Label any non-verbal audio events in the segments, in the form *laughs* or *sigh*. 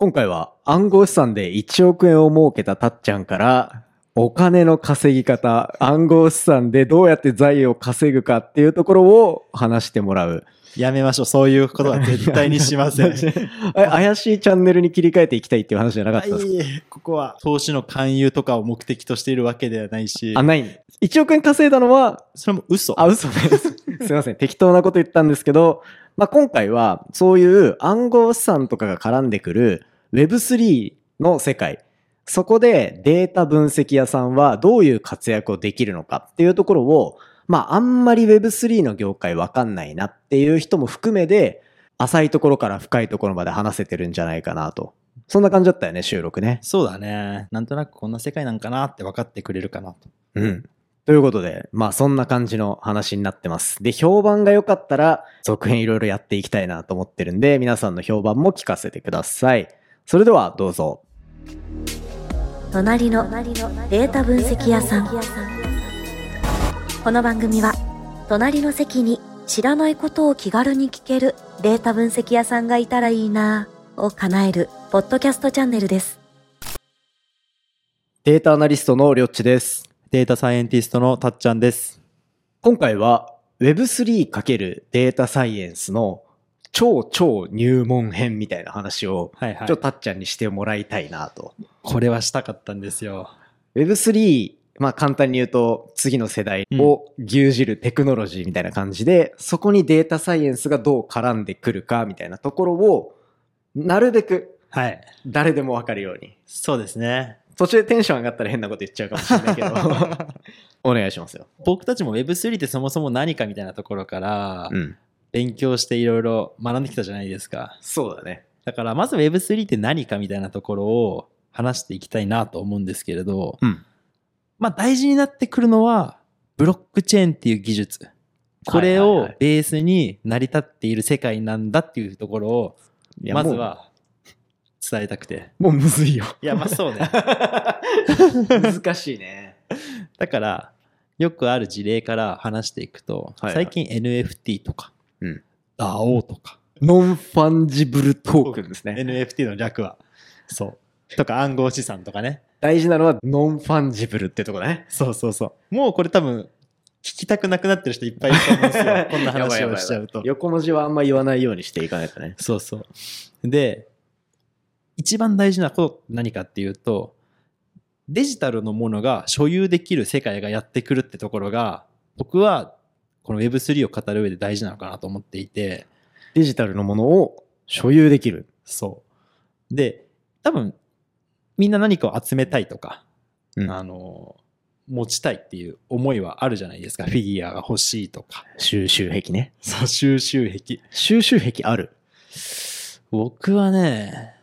今回は暗号資産で1億円を儲けたたっちゃんから、お金の稼ぎ方、暗号資産でどうやって財を稼ぐかっていうところを話してもらう。やめましょう。そういうことは絶対にしません。*laughs* え怪しいチャンネルに切り替えていきたいっていう話じゃなかったんですか、いえいえここは投資の勧誘とかを目的としているわけではないしあ、、ない。1億円稼いだのは、それも嘘。あ、嘘です。*laughs* すいません。適当なこと言ったんですけど、まあ、今回はそういう暗号資産とかが絡んでくる Web3 の世界。そこでデータ分析屋さんはどういう活躍をできるのかっていうところを、まあ、あんまり Web3 の業界わかんないなっていう人も含めで、浅いところから深いところまで話せてるんじゃないかなと。そんな感じだったよね、収録ね。そうだね。なんとなくこんな世界なんかなって分かってくれるかなと。うん。ということで、まあそんな感じの話になってます。で、評判が良かったら、続編いろいろやっていきたいなと思ってるんで、皆さんの評判も聞かせてください。それではどうぞ。隣のデータ分析屋さんこの番組は隣の席に知らないことを気軽に聞けるデータ分析屋さんがいたらいいなぁを叶えるポッドキャストチャンネルですデータアナリストのりょっちです。データサイエンティストのたっちゃんです。今回は Web3× データサイエンスの超超入門編みたいな話を、はいはいちょっとたっちゃんにしてもらいたいなと。これはしたかったんですよ。Web3、まあ簡単に言うと次の世代を牛耳るテクノロジーみたいな感じで、そこにデータサイエンスがどう絡んでくるかみたいなところを、なるべくはい。誰でもわかるように。そうですね。途中でテンション上がったら変なこと言っちゃうかもしれないけど、*laughs* お願いしますよ。僕たちも Web3 ってそもそも何かみたいなところからうん。勉強していろいろ学んできたじゃないですか。そうだね。だからまず Web3 って何かみたいなところを話していきたいなと思うんですけれど、うん。まあ大事になってくるのはブロックチェーンっていう技術。これをベースに成り立っている世界なんだっていうところをまずは伝えたくて。もう、むずいよ。いやまあそうね。*laughs* 難しいね。だからよくある事例から話していくと、最近 NFT とか、うん。DAO とか、 non-fungible token ですね。NFT の略は。そう。とか暗号資産とかね。大事なのは non-fungible ってとこだね。そうそうそう。もうこれ多分、聞きたくなくなってる人いっぱいいると思うんですよ。*laughs* こんな話をしちゃうと。横文字はあんま言わないようにしていかないとね。そうそう。で、一番大事なこと何かっていうと、デジタルのものが所有できる世界がやってくるってところが、僕はこの Web3 を語る上で大事なのかなと思っていて、デジタルのものを所有できる。そう。で、多分、みんな何かを集めたいとか、うんあの、持ちたいっていう思いはあるじゃないですか。フィギュアが欲しいとか。収集癖ね。そう、収集癖。収集癖ある。僕はね、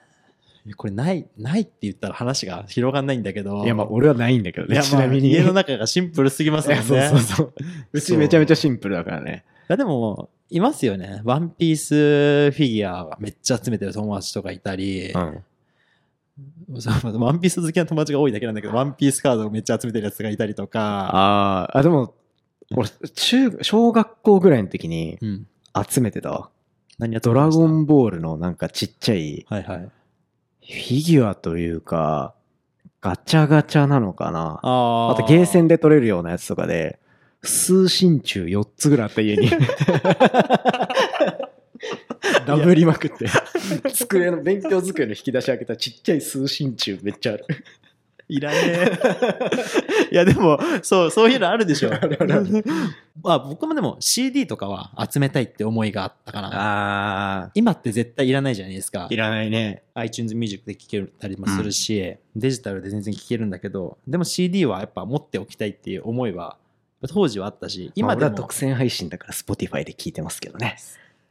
これない、ないって言ったら話が広がんないんだけど。いや、まあ、俺はないんだけどね。ちなみに。まあ家の中がシンプルすぎますいもんね。やそうそうそう。うちめちゃめちゃシンプルだからね。いやでも、いますよね。ワンピースフィギュアがめっちゃ集めてる友達とかいたり、うん。ワンピース好きな友達が多いだけなんだけど、ワンピースカードをめっちゃ集めてるやつがいたりとか、ああ、あ、でも、俺、中、小学校ぐらいの時にうん。集めてたわ。何やドラゴンンボールのなんかちっちゃいはいはい。フィギュアというか、ガチャガチャなのかな。ああとゲーセンで取れるようなやつとかで、数真鍮4つぐらいあった家に。*laughs* ダブりまくって。机の、勉強机の引き出し開けたらちっちゃい数真鍮めっちゃある。いらねえ。いやでも、そう、そういうのあるでしょ。あるあ僕もでも CD とかは集めたいって思いがあったかな。あ今って絶対いらないじゃないですかー、い。らないね。iTunes Music で聴けたりもするし、デジタルで全然聴けるんだけど、でも CD はやっぱ持っておきたいっていう思いは、当時はあったし、今今でも。では独占配信だから Spotify で聞いてますけどね。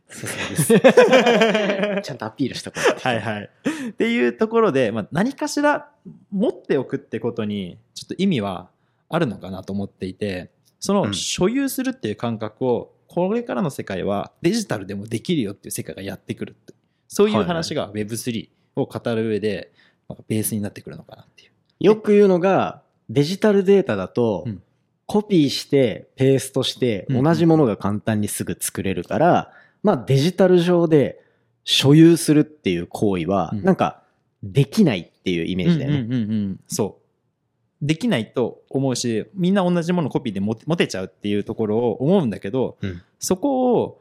そうです。*laughs* ちゃんとアピールしたことはいはい。っていうところで、まあ、何かしら持っておくってことに、ちょっと意味はあるのかなと思っていて、そうのん所有するっていう感覚を、これからの世界はデジタルでもできるよっていう世界がやってくるって。そういう話が Web3 を語る上で、なんかベースになってくるのかなっていう。よく言うのが、デジタルデータだとうん、コピーして、ペーストして、うん同じものが簡単にすぐ作れるから、まあデジタル上で所有するっていう行為は、うん。なんかできないっていうイメージだよね。うんうんうんうんそう。できないと思うし、みんな同じものコピーで持てちゃうっていうところを思うんだけど、うん。そこを、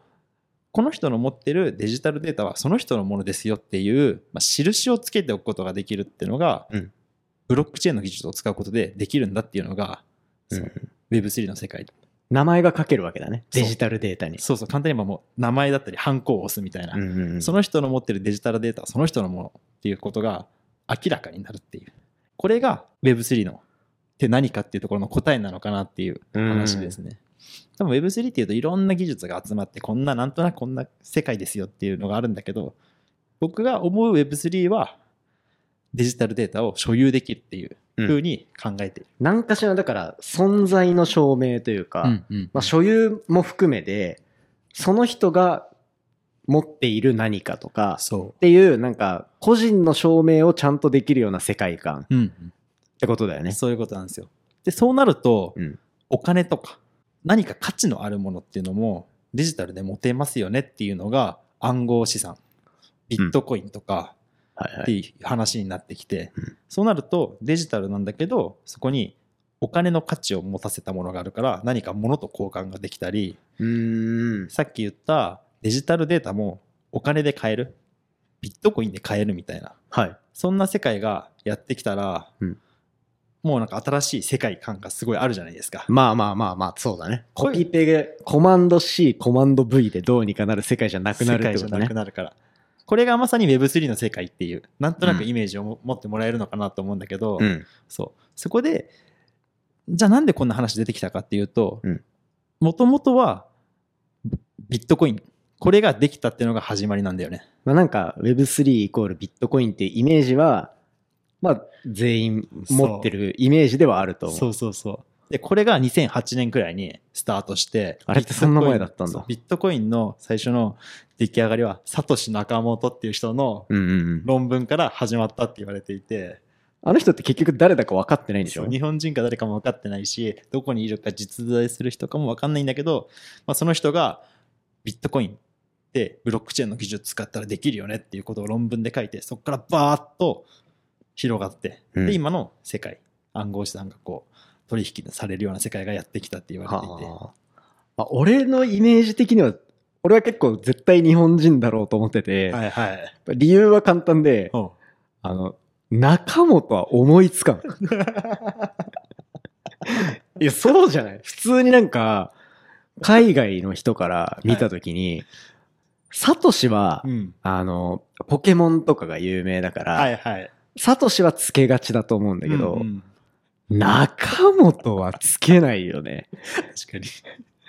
この人の持ってるデジタルデータはその人のものですよっていう、まあ、印をつけておくことができるっていうのが、うん。ブロックチェーンの技術を使うことでできるんだっていうのが、う。ん。そう Web3 の世界名前が書けるわけだね。デジタルデータに。そうそう、簡単に言えばもう名前だったり、ハンコを押すみたいな、うんうんうんその人の持ってるデジタルデータはその人のものっていうことが明らかになるっていう。これが Web3 のって何かっていうところの答えなのかなっていう話ですね。多分 Web3 っていうといろんな技術が集まってこんななんとなくこんな世界ですよっていうのがあるんだけど僕が思う Web3 はデジタルデータを所有できるっていううんふうに考えている。何かしらだから存在の証明というか、うんうんまあ、所有も含めで、その人が持っている何かとか、そっていうなんか個人の証明をちゃんとできるような世界観っう。うんうんてことだよね。そういうことなんですよ。で、そうなると、うんお金とか何か価値のあるものっていうのもデジタルで持てますよねっていうのが暗号資産、ビットコインとか。っていう話になってきて、うんそうなるとデジタルなんだけど、そこにお金の価値を持たせたものがあるから何か物と交換ができたり。さっき言ったデジタルデータもお金で買える、ビットコインで買えるみたいな、はい。そんな世界がやってきたら、うんもうなんか新しい世界観がすごいあるじゃないですか。まあまあまあまあ、そうだね。コピペで、コマンド C、コマンド V でどうにかなる世界じゃなくなるってことね世界じゃなく。なるから。これがまさに Web3 の世界っていう、なんとなくイメージをも持ってもらえるのかなと思うんだけど、うん。そう。そこで、じゃあなんでこんな話出てきたかっていうとうん、もともとはビットコイン。これができたっていうのが始まりなんだよね。まあなんか Web3 イコールビットコインっていうイメージは、まあ全員持ってるイメージではあると思う。そうそうそう。で、これが2008年くらいにスタートして、あれってそんな前だったんだビットコインの最初の出来上がりは、サトシ・ナカモトっていう人の。論文から始まったって言われていて、あの人って結局誰だか分かってないんでしょ？日本人か誰かも分かってないし、どこにいるか実在する人かも分かんないんだけど、まあ、その人がビットコインでブロックチェーンの技術使ったらできるよねっていうことを論文で書いて、そこからバーッと広がって、うん。で、今の世界、暗号資産がこう、取引されるような世界がやってきたって言われていて、はあ。あ俺のイメージ的には、俺は結構絶対日本人だろうと思ってて、はいはい。理由は簡単で、うんあの、中本は思いつかん。いや、そうじゃない普通になんか、海外の人から見たときに、サトシは、うん。あの、ポケモンとかが有名だから、はいはい。サトシはつけがちだと思うんだけど、うんうん中本はつけないよね。確かに。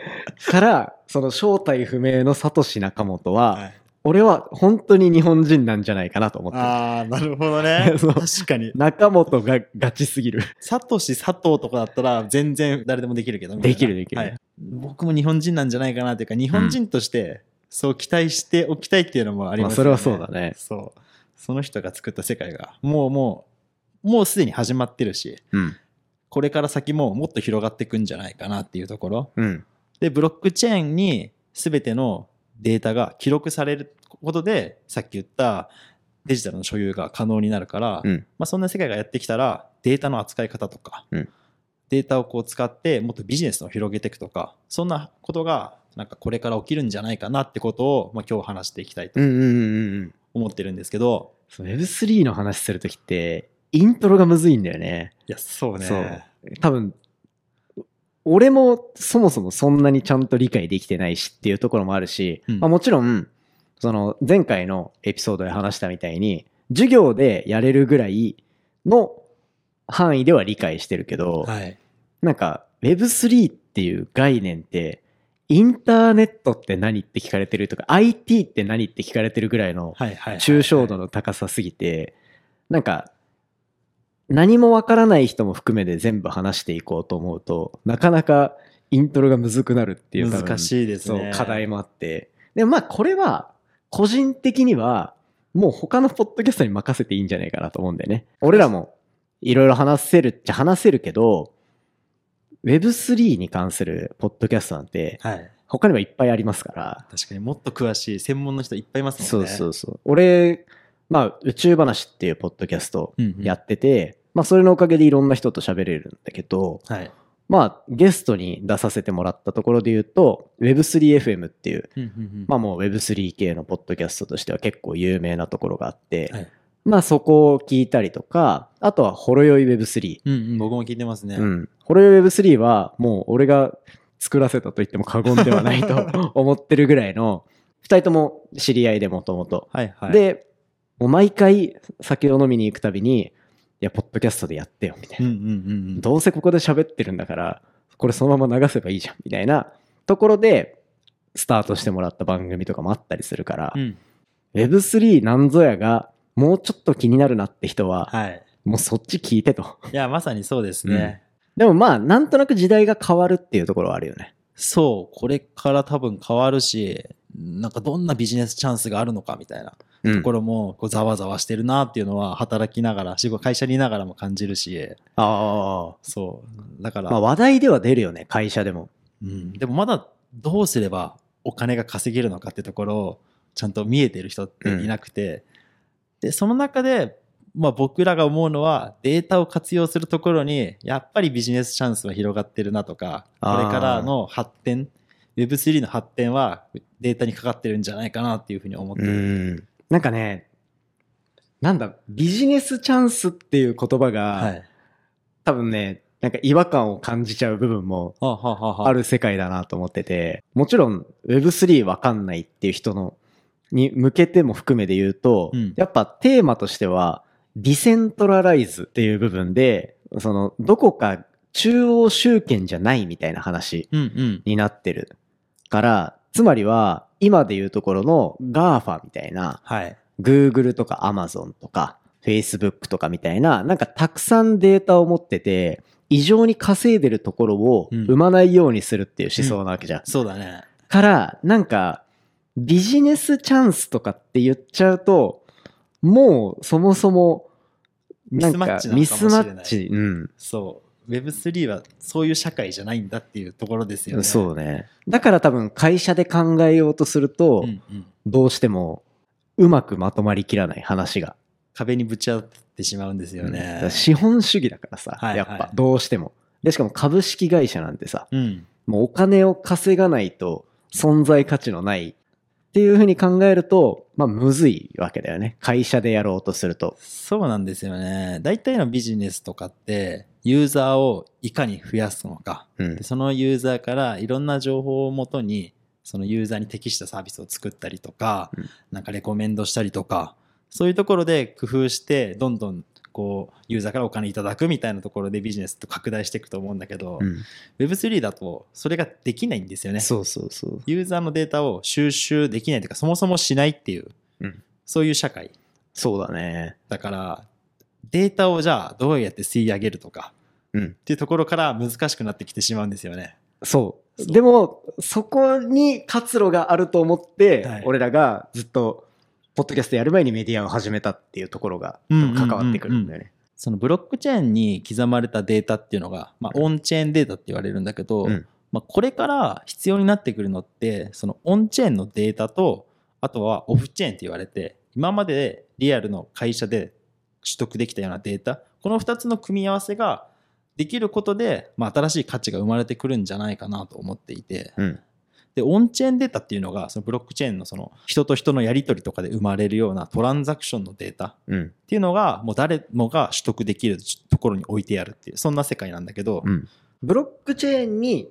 *laughs* から、その正体不明のサトシ中本は、はい俺は本当に日本人なんじゃないかなと思ってる。ああ、なるほどね。*laughs* 確かに。中本がガチすぎる。サトシ、佐藤とかだったら全然誰でもできるけど。できるできるはい僕も日本人なんじゃないかなというか、日本人としてそう期待しておきたいっていうのもありますよね。まあそれはそうだねそう。その人が作った世界が、もうもう、もうすでに始まってるし、うん。これから先ももっと広がっていくんじゃないかなっていうところ。うん。で、ブロックチェーンに全てのデータが記録されることで、さっき言ったデジタルの所有が可能になるから、うん。まあ、そんな世界がやってきたら、データの扱い方とか、うんデータをこう使ってもっとビジネスを広げていくとか、そんなことが、なんかこれから起きるんじゃないかなってことを、まあ、今日話していきたいと。思ってるんですけど、そう Web3 の話するときって、イントロがむずいんだよね。いや、そうね。そう。多分、俺もそもそもそんなにちゃんと理解できてないしっていうところもあるし、うんまあ、もちろん、その前回のエピソードで話したみたいに、授業でやれるぐらいの範囲では理解してるけど、はい。なんか Web3 っていう概念って、インターネットって何って聞かれてるとか、IT って何って聞かれてるぐらいのはいはい。抽象度の高さすぎて、なんか、何もわからない人も含めて全部話していこうと思うと、なかなかイントロがむずくなるっていう難しいですね。課題もあって。でもまあこれは、個人的には、もう他のポッドキャストに任せていいんじゃないかなと思うんだよね。俺らもいろいろ話せるっちゃ話せるけど、Web3 に関するポッドキャストなんてはい。他にはいっぱいありますから、確かにもっと詳しい専門の人いっぱいいますもんね。そうそうそう。俺、まあ、宇宙話っていうポッドキャストをうんうんやってて、まあ、それのおかげでいろんな人と喋れるんだけど、はい。まあ、ゲストに出させてもらったところで言うと、Web3FM っていう、うんうんうんまあもう Web3 系のポッドキャストとしては結構有名なところがあって、はいまあそこを聞いたりとか、あとはほろよい Web3。うんうん、僕も聞いてますね。うん。ほろよい Web3 はもう俺が作らせたと言っても過言ではないと *laughs* 思ってるぐらいの、二人とも知り合いでもともと。はいはい。、で、もう毎回酒を飲みに行くたびに、いや、ポッドキャストでやってよ、みたいな。うんうんうんうん。どうせここで喋ってるんだから、これそのまま流せばいいじゃん、みたいなところで、スタートしてもらった番組とかもあったりするから、うん。Web3 なんぞやが、もうちょっと気になるなって人は、はい。もうそっち聞いてと。いや、まさにそうですね。でもまあ、なんとなく時代が変わるっていうところはあるよね。そう、これから多分変わるし、なんかどんなビジネスチャンスがあるのかみたいなうんところも、こうざわざわしてるなっていうのは、働きながら、仕事、会社にいながらも感じるし、あそう。だかあ。ら、まあ話題では出るよね、会社でも。うん、でもまだどうすればお金が稼げるのかってところをちゃんと見えてる人っていなくて、でその中で、まあ、僕らが思うのはデータを活用するところにやっぱりビジネスチャンスは広がってるなとかこれからの発展 Web3 の発展はデータにかかってるんじゃないかなっていうふうに思ってうる、ん。なんかね、なんだ、ビジネスチャンスっていう言葉が、はい。多分ね、なんか違和感を感じちゃう部分もはある世界だなと思ってて、もちろん Web3 わかんないっていう人の、に向けても含めで言うと、うん。やっぱテーマとしては、ディセントラライズっていう部分で、その、どこか中央集権じゃないみたいな話になってるから、つまりは、今で言うところの GAFA みたいな、はい。Google とか Amazon とか Facebook とかみたいな、なんかたくさんデータを持ってて、異常に稼いでるところをうん。生まないようにするっていう思想なわけじゃん。そうだね。から、なんか、ビジネスチャンスとかって言っちゃうと、もうそもそも、ミスマッチミスマッチ、うん。そう Web3 はそういう社会じゃないんだっていうところですよねそうね。だから多分会社で考えようとすると、うんうんどうしてもうまくまとまりきらない話が。壁にぶち当たってしまうんですよねら。資本主義だからさ、はいはいやっぱどうしても。で、しかも株式会社なんてさ、うん。もうお金を稼がないと存在価値のないっていうふうに考えると、まあむずいわけだよね。会社でやろうとすると。そうなんですよね。大体のビジネスとかって、ユーザーをいかに増やすのか。うんで。そのユーザーからいろんな情報をもとに、そのユーザーに適したサービスを作ったりとか、うんなんかレコメンドしたりとか、そういうところで工夫して、どんどんこう、ユーザーからお金いただくみたいなところでビジネスと拡大していくと思うんだけど、うん Web3 だとそれができないんですよね。そうそうそう。ユーザーのデータを収集できないというか、そもそもしないっていう、うんそういう社会。そうだね。だから、データをじゃあどうやって吸い上げるとかうん。っていうところから難しくなってきてしまうんですよね。そう。でも、そこに活路があると思って、はい俺らがずっと、ポッドキャストやる前にメディアを始めたっていうところが関わってくるんだよね。そのブロックチェーンに刻まれたデータっていうのが、まあ、オンチェーンデータって言われるんだけど、うんまあ、これから必要になってくるのって、そのオンチェーンのデータと、あとはオフチェーンって言われて、今までリアルの会社で取得できたようなデータ、この2つの組み合わせができることで、まあ、新しい価値が生まれてくるんじゃないかなと思っていて、うん。で、オンチェーンデータっていうのが、そのブロックチェーンのその人と人のやり取りとかで生まれるようなトランザクションのデータっうん。ていうのが、もう誰もが取得できるところに置いてあるっていう、そんな世界なんだけど、うん。ブロックチェーンに、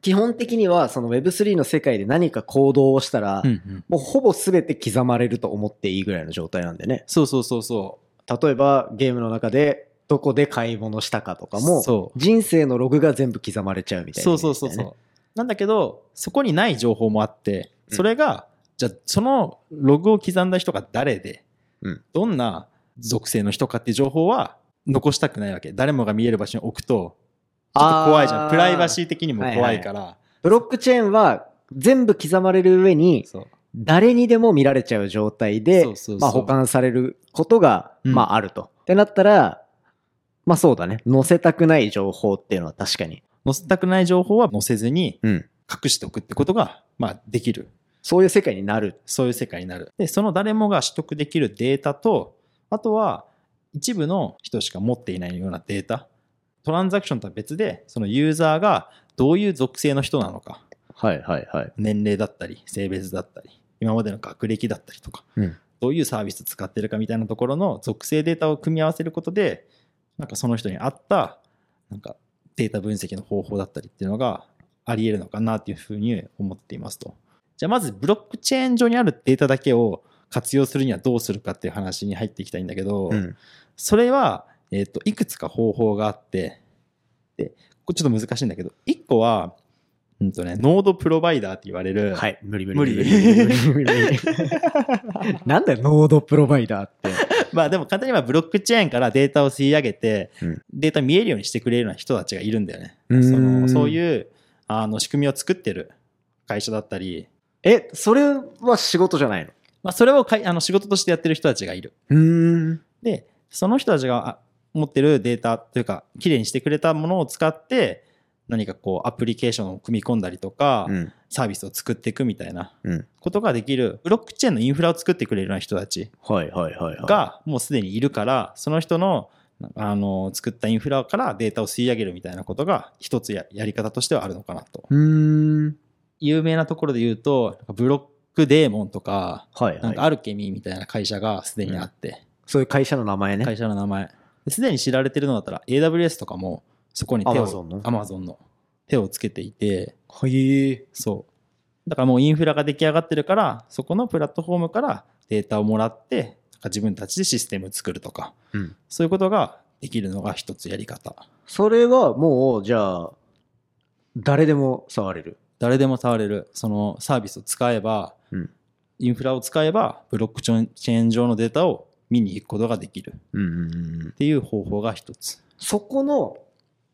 基本的にはその Web3 の世界で何か行動をしたら、うんうんもうほぼ全て刻まれると思っていいぐらいの状態なんでね。そうそうそうそ例えばゲームの中でどこで買い物したかとかも、人生のログが全部刻まれちゃうみう。たいな、そうそうそうそう。なんだけど、そこにない情報もあって、うんそれが、じゃあそのログを刻んだ人が誰で、うんどんな属性の人かっていう情報は残したくないわけ。誰もが見える場所に置くと、ちょっと怖いじゃん。プライバシー。ー的にも怖いから。ブロックチェーンは全部刻まれる上に、誰にでも見られちゃう状態でそうそうそうまあ保管されることが、うんまああると。ってなったら、まあそうだね。載せたくない情報っていうのは確かに。載せたくない情報は載せずにうん。隠しておくってことが、まあできる。そういう世界になる。そういう世界になる。で、その誰もが取得できるデータと、あとは一部の人しか持っていないようなデータ。トランザクションとは別で、そのユーザーがどういう属性の人なのか、はいはいはい。年齢だったり、性別だったり、今までの学歴だったりとか、うんどういうサービス使ってるかみたいなところの属性データを組み合わせることで、なんかその人に合った、なんかデータ分析の方法だったりっていうのがあり得るのかなっていうふうに思っていますと。じゃあまずブロックチェーン上にあるデータだけを活用するにはどうするかっていう話に入っていきたいんだけど、うん。それは、えっ、と、いくつか方法があって、で、これちょっと難しいんだけど、一個は、うんとね、ノードプロバイダーって言われる、はい。無理無理無理無理無理無理無理 *laughs* なんだよ、ノードプロバイダーって。*laughs* まあでも簡単に言えばブロックチェーンからデータを吸い上げて、うんデータ見えるようにしてくれるような人たちがいるんだよね。そのそういうあの仕組みを作ってる会社だったり、え、それは仕事じゃないの？まあ、それをかいあの仕事としてやってる人たちがいる。うーん。で、その人たちがあ持ってるデータというか、きれいにしてくれたものを使って、何かこうアプリケーションを組み込んだりとか、うん。サービスを作っていくみたいなうん。ことができる、ブロックチェーンのインフラを作ってくれるような人たちがもうすでにいるから、その人のあの作ったインフラからデータを吸い上げるみたいなことが一つややり方としてはあるのかなと。有名なところで言うと、ブロックデーモンとか、はいはい。なんかアルケミーみたいな会社がすでにあって、そういう会社の名前ね。会社の名前。すでに知られてるのだったら AWS とかもそこに手を、Amazon の？Amazon の手をつけていて、はい。そう。だからもうインフラが出来上がってるから、そこのプラットフォームからデータをもらって、なんか自分たちでシステム作るとか、うん。そういうことができるのが一つやり方。それはもう、じゃあ、誰でも触れる？誰でも触れる、そのサービスを使えば、うんインフラを使えば、ブロックチェーン上のデータを見に行くことができるっ。ていう方法が一つ。そこの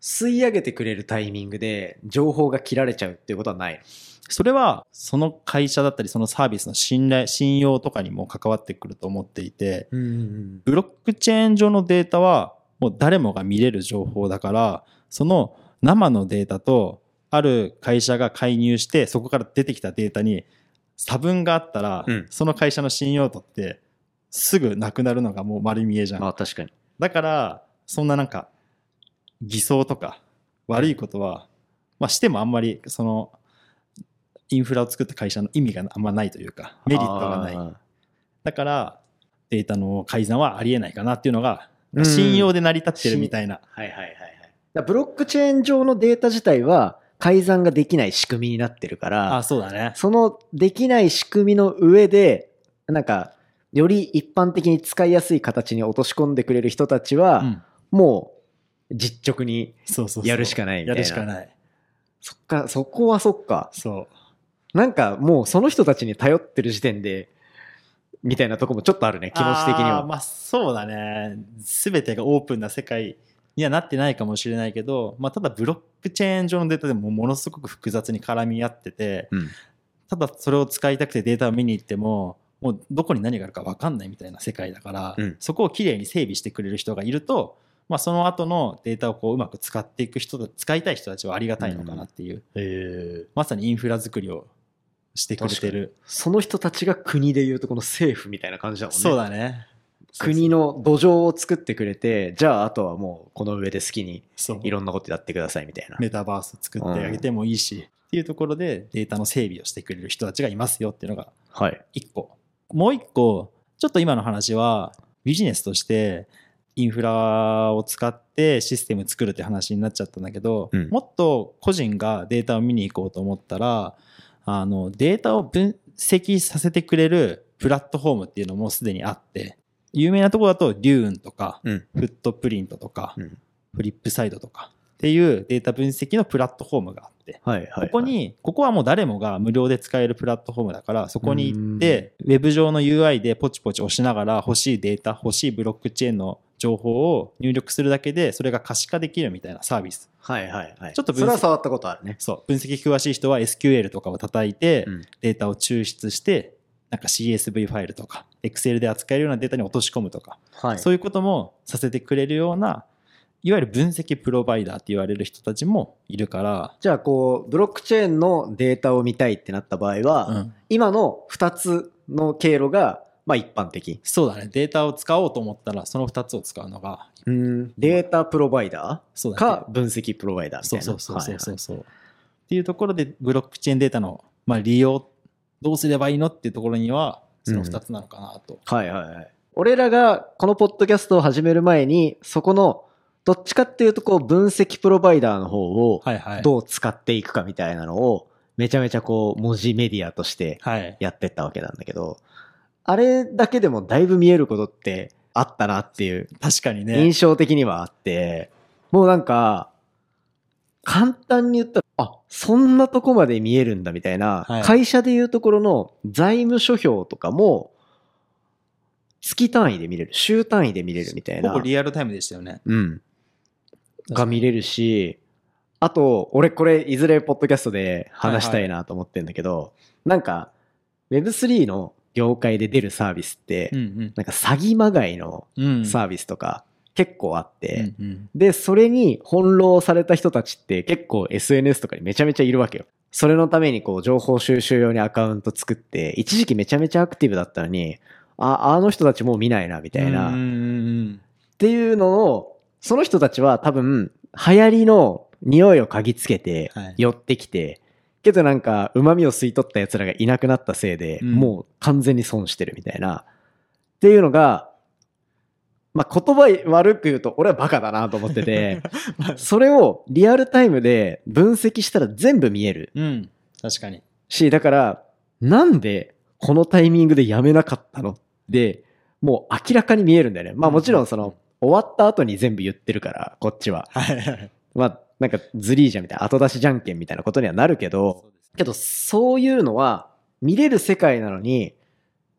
吸い上げてくれるタイミングで情報が切られちゃうっていうことはないそれは、その会社だったり、そのサービスの信頼、信用とかにも関わってくると思っていて、のうんブロックチェーン上のデータは、もう誰もが見れる情報だから、その生のデータと、ある会社が介入して、そこから出てきたデータに差分があったら、うんその会社の信用度って、すぐなくなるのがもう丸見えじゃん。まあ確かに。だから、そんななんか、偽装とか悪いことは、まあしてもあんまり、その、インフラを作った会社の意味があんまないというか、メリットがない。あだから、データの改ざんはありえないかなっていうのが、うん信用で成り立ってるみたいな。ーはいはいはいはい。ブロックチェーン上のデータ自体は改ざんができない仕組みになってるから、あ、そうだね。そのできない仕組みの上で、なんか、より一般的に使いやすい形に落とし込んでくれる人たちは、うん。もう実直にやるしかないみたいな。やるしかない。そっか、そこはそっか。そう。なんかもうその人たちに頼ってる時点で、みたいなとこもちょっとあるね、気持ち的には。まあそうだね。すべてがオープンな世界にはなってないかもしれないけど、まあただブロックチェーン上のデータでもものすごく複雑に絡み合ってて、うんただそれを使いたくてデータを見に行っても、もうどこに何があるか分かんないみたいな世界だから、うんそこをきれいに整備してくれる人がいると、まあ、その後のデータをこううまく使っていく人だ使いたい人たちはありがたいのかなっていう、えまさにインフラ作りをしてくれてる。その人たちが国で言うとこの政府みたいな感じだもんね。そうだね。国の土壌を作ってくれて、じゃああとはもうこの上で好きにいろんなことやってくださいみたいな。メタバース作ってあげてもいいし、っていうところでデータの整備をしてくれる人たちがいますよっていうのがはい。一個。もう一個、ちょっと今の話はビジネスとしてインフラを使ってシステム作るって話になっちゃったんだけど、うんもっと個人がデータを見に行こうと思ったら、あの、データを分析させてくれるプラットフォームっていうのもすでにあって、有名なところだと、デューンとか、うん。フットプリントとか、うんフリップサイドとかっていうデータ分析のプラットフォームがあって、はいはい、はい。ここに、ここはもう誰もが無料で使えるプラットフォームだから、そこに行って、ウェブ上の UI でポチポチ押しながら欲しいデータ、欲しいブロックチェーンの情報を入力するだけで、それが可視化できるみたいなサービス。はいはいはい。ちょっと分析触ったことあるね。そう。分析詳しい人は SQL とかを叩いて、うんデータを抽出して、なんか CSV ファイルとか、Excel で扱えるようなデータに落とし込むとか、はい。そういうこともさせてくれるようないわゆる分析プロバイダーって言われる人たちもいるから、じゃあこう、ブロックチェーンのデータを見たいってなった場合は、うん今の2つの経路が、まあ一般的。そうだね。データを使おうと思ったら、その2つを使うのが、うん。データプロバイダーか分析プロバイダーみたそいうな。そうそうそうそうはいそう。っていうところで、ブロックチェーンデータの、まあ、利用、どうすればいいのっていうところには、その2つなのかなと。はいはいはい。俺らがこのポッドキャストを始める前に、そこの、どっちかっていうとこう分析プロバイダーの方を。どう使っていくかみたいなのを、めちゃめちゃこう文字メディアとしてはい。やってったわけなんだけど、あれだけでもだいぶ見えることってあったなっていう確かにね。印象的にはあって、もうなんか、簡単に言ったら、あ、そんなとこまで見えるんだみたいな、はい会社でいうところの財務諸表とかも、月単位で見れる、週単位で見れるみたいな。ほぼリアルタイムでしたよね。うん。が見れるし、あと、俺これいずれポッドキャストで話したいなと思ってんだけど、なんか、Web3 の業界で出るサービスって、うんなんか詐欺まがいのうん。うん。サービスとか結構あって、うんうんで、それに翻弄された人たちって結構 SNS とかにめちゃめちゃいるわけよ。それのためにこう情報収集用にアカウント作って、一時期めちゃめちゃアクティブだったのに、あ、あの人たちもう見ないな、みたいな。うんうんうんっていうのを、その人たちは多分、流行りの匂いを嗅ぎつけてはい、寄ってきて、けどなんか、旨味を吸い取った奴らがいなくなったせいで、うんもう完全に損してるみたいな。っていうのが、まあ、言葉悪く言うと、俺はバカだなと思ってて、*laughs* それをリアルタイムで分析したら全部見えるうん。確かに。し、だから、なんでこのタイミングでやめなかったの？で、もう明らかに見えるんだよね。まあもちろんその、終わった後に全部言ってるから、こっちは。はいはい。まあ、なんかズリージャみたいな後出しじゃんけんみたいなことにはなるけど、けどそういうのは見れる世界なのに、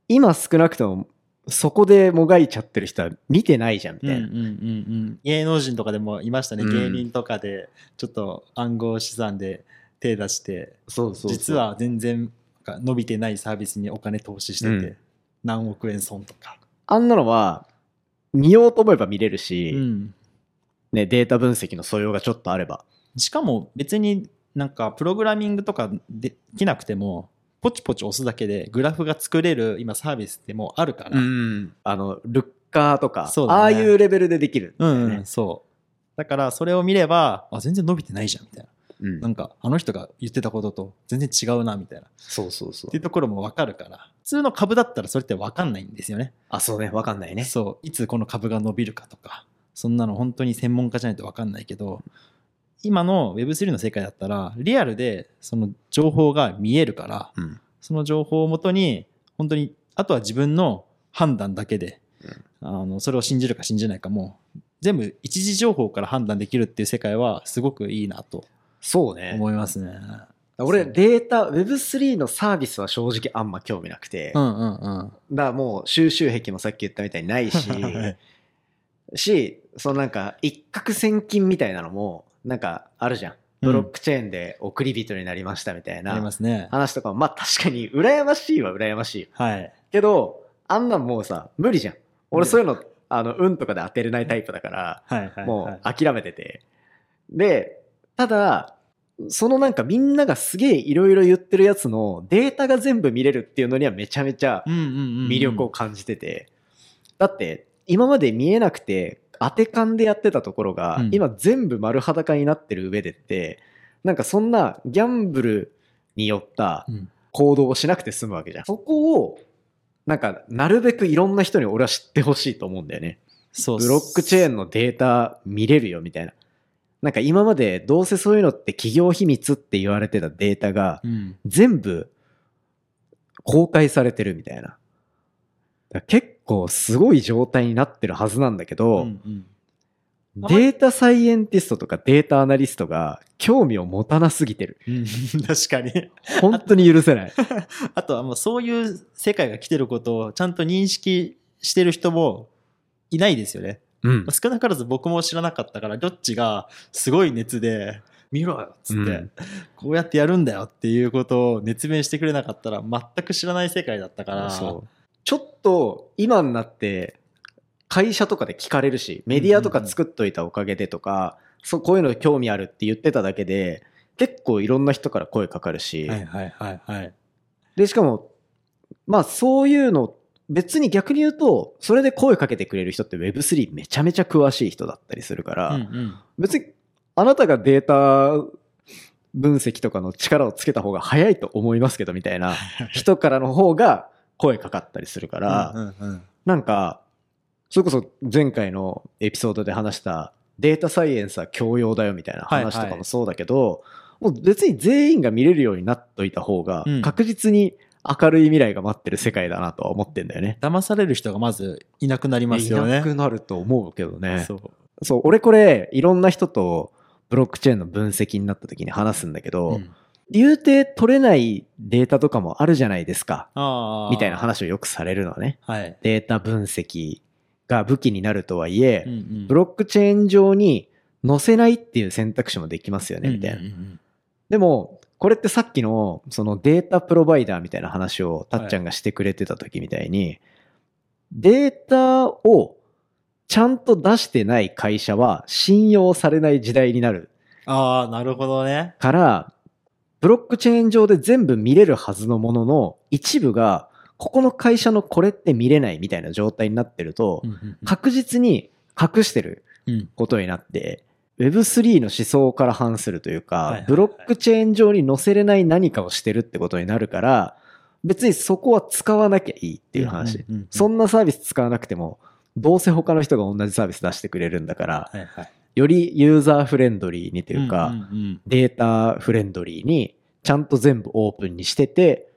今少なくともそこでもがいちゃってる人は見てないじゃんみたいな。うんうんうんうん。芸能人とかでもいましたね。うん芸人とかで、ちょっと暗号資産で手出して、そうそうそう実は全然伸びてないサービスにお金投資してて、うん何億円損とか。あんなのは見ようと思えば見れるし、うん。ね、データ分析の素養がちょっとあれば。しかも別になんかプログラミングとかできなくても、ポチポチ押すだけでグラフが作れる今サービスってもうあるから。ん。あの、ルッカーとか、ねああいうレベルでできるね、うん、うん、そう。だからそれを見れば、あ、全然伸びてないじゃんみたいな。うんなんかあの人が言ってたことと全然違うなみたいな。っそうそうそうていうところもわかるから。普通の株だったらそれってわかんないんですよね。あ、そうね、わかんないね。そう。いつこの株が伸びるかとか。そんなの本当に専門家じゃないとわかんないけど、今の Web3 の世界だったら、リアルでその情報が見えるから、うん。その情報をもとに、本当に、あとは自分の判断だけで、あのそれを信じるか信じないかも、全部一時情報から判断できるっていう世界はすごくいいなとそうね。思いますね。俺、データ、Web3 のサービスは正直あんま興味なくて、うんうんうん。だからもう収集癖もさっき言ったみたいにないし、は *laughs* いし、そのなんか一攫千金みたいなのも、なんかあるじゃん。ブロックチェーンで送り人になりましたみたいありなますね。話とかも、まあ確かに羨ましいは羨ましいよ。はい。けど、あんなんもうさ、無理じゃん。俺そういうの、あの、運とかで当てれないタイプだから、はいはい。もはいう諦めてて。で、ただ、そのなんかみんながすげえいろいろ言ってるやつのデータが全部見れるっていうのにはめちゃめちゃ魅力を感じてて。だって、今まで見えなくて当て勘でやってたところが、うん今全部丸裸になってる上でって、なんかそんなギャンブルによったうん行動をしなくて済むわけじゃん。そこを、なんか、なるべくいろんな人に俺は知ってほしいと思うんだよね。そうブロックチェーンのデータ見れるよみたいな。なんか今までどうせそういうのって企業秘密って言われてたデータがうん。全部公開されてるみたいな。結構すごい状態になってるはずなんだけうど、んうんデータサイエンティストとかデータアナリストが興味を持たなすぎてる。うん *laughs* 確かに。本当に許せない。*laughs* あとはもうそういう世界が来てることをちゃんと認識してる人もいないですよね。うん。少なからず僕も知らなかったから、どっちがすごい熱で、見ろよっつって、うんこうやってやるんだよっていうことを熱弁してくれなかったら全く知らない世界だったから。ちょっと今になって会社とかで聞かれるし、メディアとか作っといたおかげでとか、そう、こういうの興味あるって言ってただけで、結構いろんな人から声かかるし、はいはいはいはい。で、しかも、まあそういうの、別に逆に言うと、それで声かけてくれる人って Web3 めちゃめちゃ詳しい人だったりするから、うんうん。別にあなたがデータ分析とかの力をつけた方が早いと思いますけどみたいな人からの方が声かかったりするから、うんうんうん。なんか、それこそ前回のエピソードで話したデータサイエンスは教養だよみたいな話とかもそうだけど、もう別に全員が見れるようになっといた方がうん。確実に明るい未来が待ってる世界だなとは思ってんだよね。騙される人がまずいなくなりますよね。いなくなると思うけどね。そう。そう、俺これいろんな人とブロックチェーンの分析になった時に話すんだけど、うん言うて取れないデータとかもあるじゃないですか。みたいな。話をよくされるのね。はい。データ分析が武器になるとはいえ、うんうんブロックチェーン上に載せないっていう選択肢もできますよね、みたいな。うんうんうんでも、これってさっきのそのデータプロバイダーみたいな話をたっちゃんがしてくれてた時みたいに、データをちゃんと出してない会社は信用されない時代になる。ああ、なるほどね。から、ブロックチェーン上で全部見れるはずのものの一部が、ここの会社のこれって見れないみたいな状態になってると、確実に隠してるうん。ことになって、Web3 の思想から反するというか、ブロックチェーン上に載せれない何かをしてるってことになるから、別にそこは使わなきゃいいっていう話。そんなサービス使わなくても、どうせ他の人が同じサービス出してくれるんだから、はいはい。よりユーザーフレンドリーにというか、んんうんデータフレンドリーにちゃんと全部オープンにしてて、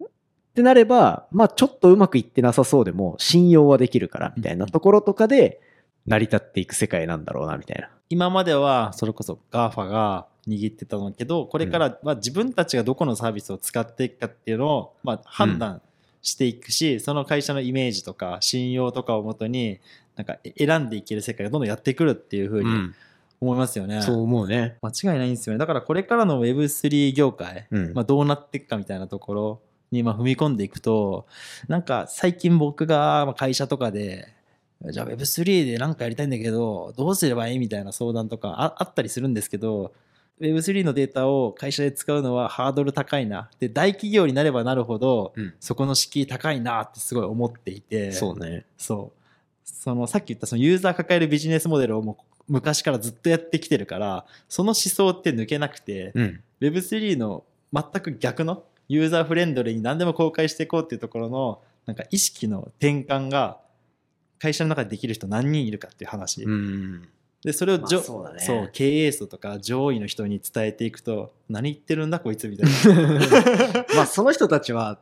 ってなれば、まあちょっとうまくいってなさそうでも信用はできるからみたいなところとかで成り立っていく世界なんだろうなみたいな。今まではそれこそ GAFA が握ってたんだけどこれからは自分たちがどこのサービスを使っていくかっていうのをまあ判断していくし、その会社のイメージとか信用とかをもとになんか選んでいける世界がどんどんやってくるっていうふうに思いますよね。そう思うね。間違いないんですよね。だからこれからの Web3 業界、うんまあ、どうなっていくかみたいなところにまあ踏み込んでいくと、なんか最近僕がまあ会社とかで、じゃあ Web3 で何かやりたいんだけど、どうすればいいみたいな相談とかああったりするんですけど、Web3 のデータを会社で使うのはハードル高いな。で、大企業になればなるほど、うんそこの敷居高いなってすごい思っていて。そうね。そう。そのさっき言ったそのユーザー抱えるビジネスモデルをもう昔からずっとやってきてるから、その思想って抜けなくて、うん。Web3 の全く逆のユーザーフレンドリーに何でも公開していこうっていうところのなんか意識の転換が会社の中でできる人何人いるかっていう話。うん。で、それをじょ、まあそうだねそう、経営層とか上位の人に伝えていくと、何言ってるんだこいつみたいな。*laughs* まあその人たちは、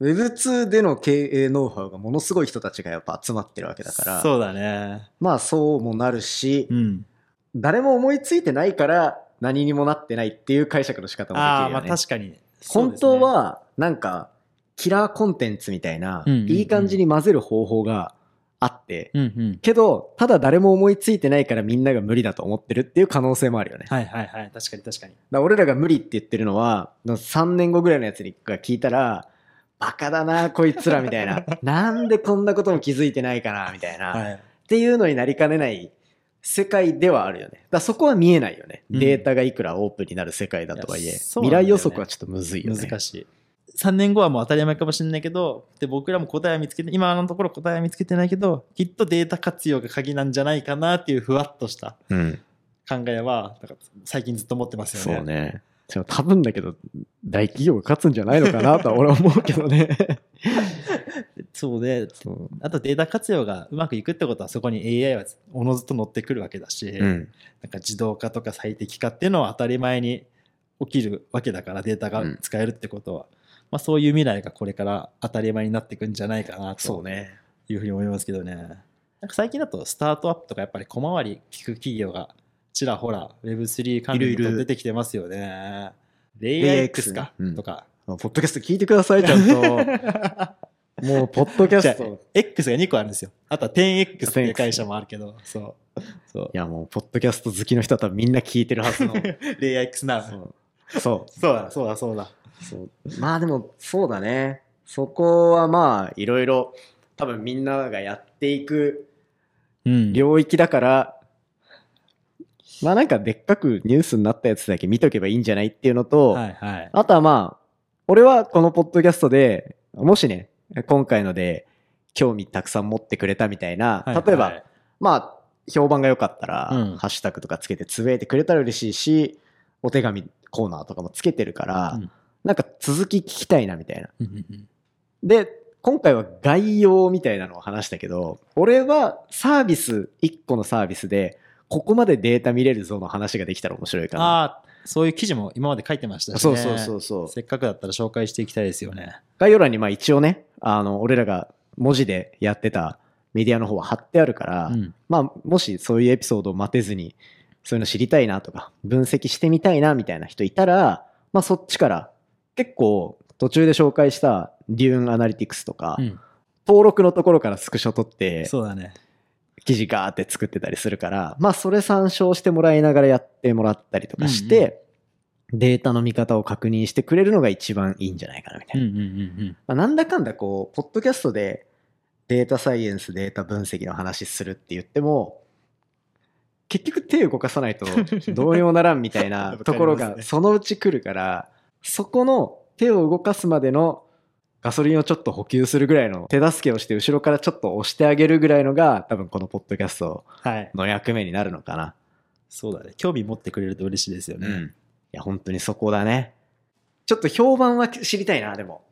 Web2 での経営ノウハウがものすごい人たちがやっぱ集まってるわけだから、そうだね。まあそうもなるし、うん。誰も思いついてないから何にもなってないっていう解釈の仕方もできるよね。ああ、まあ確かに。本当はなんかキラーコンテンツみたいな、いい感じに混ぜる方法があって。けどただ誰も思いついてないからみんなが無理だと思ってるっていう可能性もあるよね。はいはいはい。確かに確かに。ら俺らが無理って言ってるのは3年後ぐらいのやつにが聞いたらバカだなこいつらみたいな *laughs* なんでこんなことも気づいてないかなみたいな、はい。っていうのになりかねない世界ではあるよね。だそこは見えないよね。うんデータがいくらオープンになる世界だとはいえ、いね未来予測はちょっとむずいよね。難しい。3年後はもう当たり前かもしれないけど、で僕らも答えは見つけて、今のところ答えは見つけてないけど、きっとデータ活用が鍵なんじゃないかなっていうふわっとしたうん。考えは、なんか最近ずっと持ってますよね。そうね。でも多分だけど、大企業が勝つんじゃないのかなとは俺は思うけどね。*laughs* そうで、そうあとデータ活用がうまくいくってことは、そこに AI はおのずと乗ってくるわけだし、うん。なんか自動化とか最適化っていうのは当たり前に起きるわけだから、データが使えるってことは。まあそういう未来がこれから当たり前になっていくんじゃないかなと。いうふうに思いますけどね。なんか最近だとスタートアップとかやっぱり小回り聞く企業がちらほら Web3 関連と出てきてますよね。レイヤー X か、うんとか。ポッドキャスト聞いてください、ちゃんと。*laughs* もう、ポッドキャスト。X が2個あるんですよ。あとは 10X っていう会社もあるけど、そう。そうい。や、もう、ポッドキャスト好きの人は多分みんな聞いてるはずの。*laughs* レイヤー X なそう。そう。そうだ、そうだ、そうだ。そうまあでも、そうだね。そこはまあ、いろいろ多分みんながやっていくうん。領域だから、まあなんかでっかくニュースになったやつだけ見とけばいいんじゃないっていうのと、はいはい。あとはまあ、俺はこのポッドキャストで、もしね、今回ので興味たくさん持ってくれたみたいな、はいはい例えば、まあ、評判が良かったら、うんハッシュタグとかつけてつぶやいてくれたら嬉しいし、お手紙コーナーとかもつけてるから、うんなんか続き聞きたいなみたいな。で、今回は概要みたいなのを話したけど、俺はサービス、1個のサービスで、ここまでデータ見れるぞの話ができたら面白いかな。ああ、そういう記事も今まで書いてましたしね。そうそうそうそう。せっかくだったら紹介していきたいですよね。概要欄にまあ一応ね、あの、俺らが文字でやってたメディアの方は貼ってあるから、うん。まあ、もしそういうエピソードを待てずに、そういうの知りたいなとか、分析してみたいなみたいな人いたら、まあそっちから、結構途中で紹介したデューンアナリティクスとか、うん登録のところからスクショ取って、そうだね。記事ガーって作ってたりするから、まあそれ参照してもらいながらやってもらったりとかして、データの見方を確認してくれるのが一番いいんじゃないかなみたいな。うんうんうんまあ、なんだかんだこう、ポッドキャストでデータサイエンス、データ分析の話するって言っても、結局手動かさないとどうにもならんみたいな *laughs* ところがそのうち来るから、そこの手を動かすまでのガソリンをちょっと補給するぐらいの手助けをして後ろからちょっと押してあげるぐらいのが多分このポッドキャストうん。はい。の役目になるのかな。そうだね。興味持ってくれると嬉しいですよね。いや、本当にそこだね。ちょっと評判は知りたいな、でも。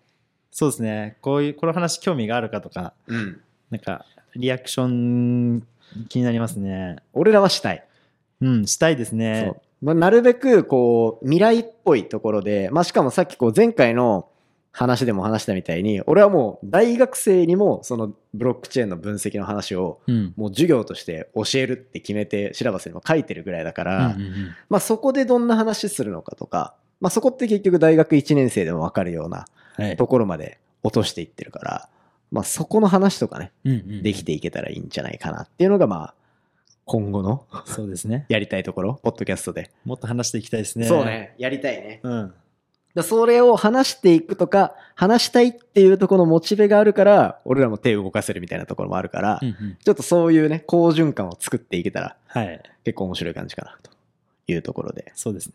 そうですね。こういう、この話興味があるかとか、うん。なんか、リアクション気になりますね。俺らはしたい。うん、したいですね。まあ、なるべく、こう、未来っぽいところで、まあ、しかもさっきこう、前回の話でも話したみたいに、俺はもう、大学生にも、その、ブロックチェーンの分析の話を、うん。もう授業として教えるって決めて、シラバスにも書いてるぐらいだから、まあ、そこでどんな話するのかとか、まあ、そこって結局大学1年生でも分かるようなはい。ところまで落としていってるから、まあ、そこの話とかね、できていけたらいいんじゃないかなっていうのが、まあ、今後の？そうですね。*laughs* やりたいところ、ポッドキャストで。もっと話していきたいですね。そう。ね、やりたいね。うん。だそれを話していくとか、話したいっていうところのモチベがあるから、俺らも手を動かせるみたいなところもあるから、うんうんちょっとそういうね、好循環を作っていけたらはい。結構面白い感じかなというところで。そうですね。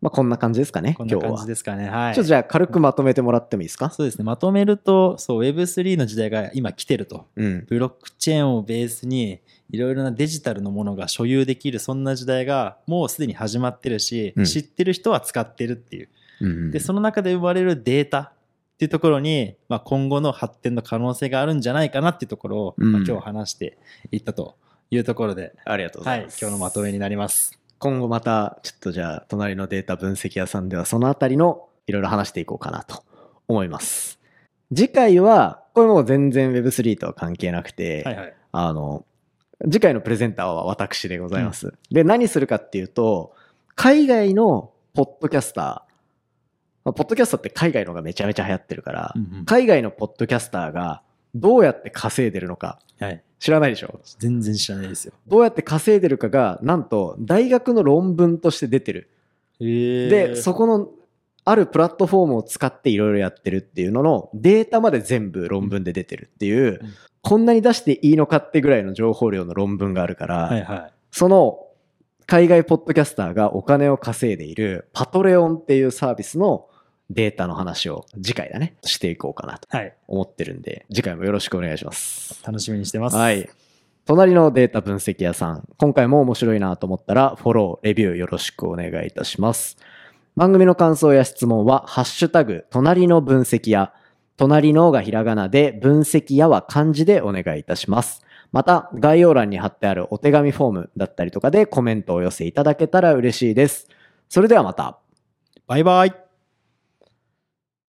まあこんな感じですかね、こんな感今日は。じですかね。はい。ちょっとじゃあ軽くまとめてもらってもいいですか？そうですね。まとめると、そう、Web3 の時代が今来てると。うん。ブロックチェーンをベースに、いろいろなデジタルのものが所有できる、そんな時代がもうすでに始まってるし、うん知ってる人は使ってるっていう。うんで、その中で生まれるデータっていうところに、まあ、今後の発展の可能性があるんじゃないかなっていうところを、うんまあ、今日話していったというところで、ありがとうござはいい、ます。今日のまとめになります。今後また、ちょっとじゃあ、隣のデータ分析屋さんでは、そのあたりのいろいろ話していこうかなと思います。次回は、これもう全然 Web3 とは関係なくて、はいはい。あの、次回のプレゼンターは私でございます。で、何するかっていうと、海外のポッドキャスター、まあポッドキャストって海外のがめちゃめちゃ流行ってるから、うんうん海外のポッドキャスターがどうやって稼いでるのかはい。知らないでしょ？全然知らないですよ。どうやって稼いでるかが、なんと大学の論文として出てる。へで、そこのあるプラットフォームを使っていろいろやってるっていうののデータまで全部論文で出てるっていう、うんこんなに出していいのかってぐらいの情報量の論文があるから。その海外ポッドキャスターがお金を稼いでいるパトレオンっていうサービスのデータの話を次回だね、していこうかなとはい。思ってるんで、次回もよろしくお願いします。楽しみにしてます。はい。隣のデータ分析屋さん、今回も面白いなと思ったら、フォロー、レビューよろしくお願いいたします。番組の感想や質問は、ハッシュタグ、隣の分析屋、隣のがひらがなで、分析屋は漢字でお願いいたします。また、概要欄に貼ってあるお手紙フォームだったりとかでコメントをお寄せいただけたら嬉しいです。それではまた。バイバイ。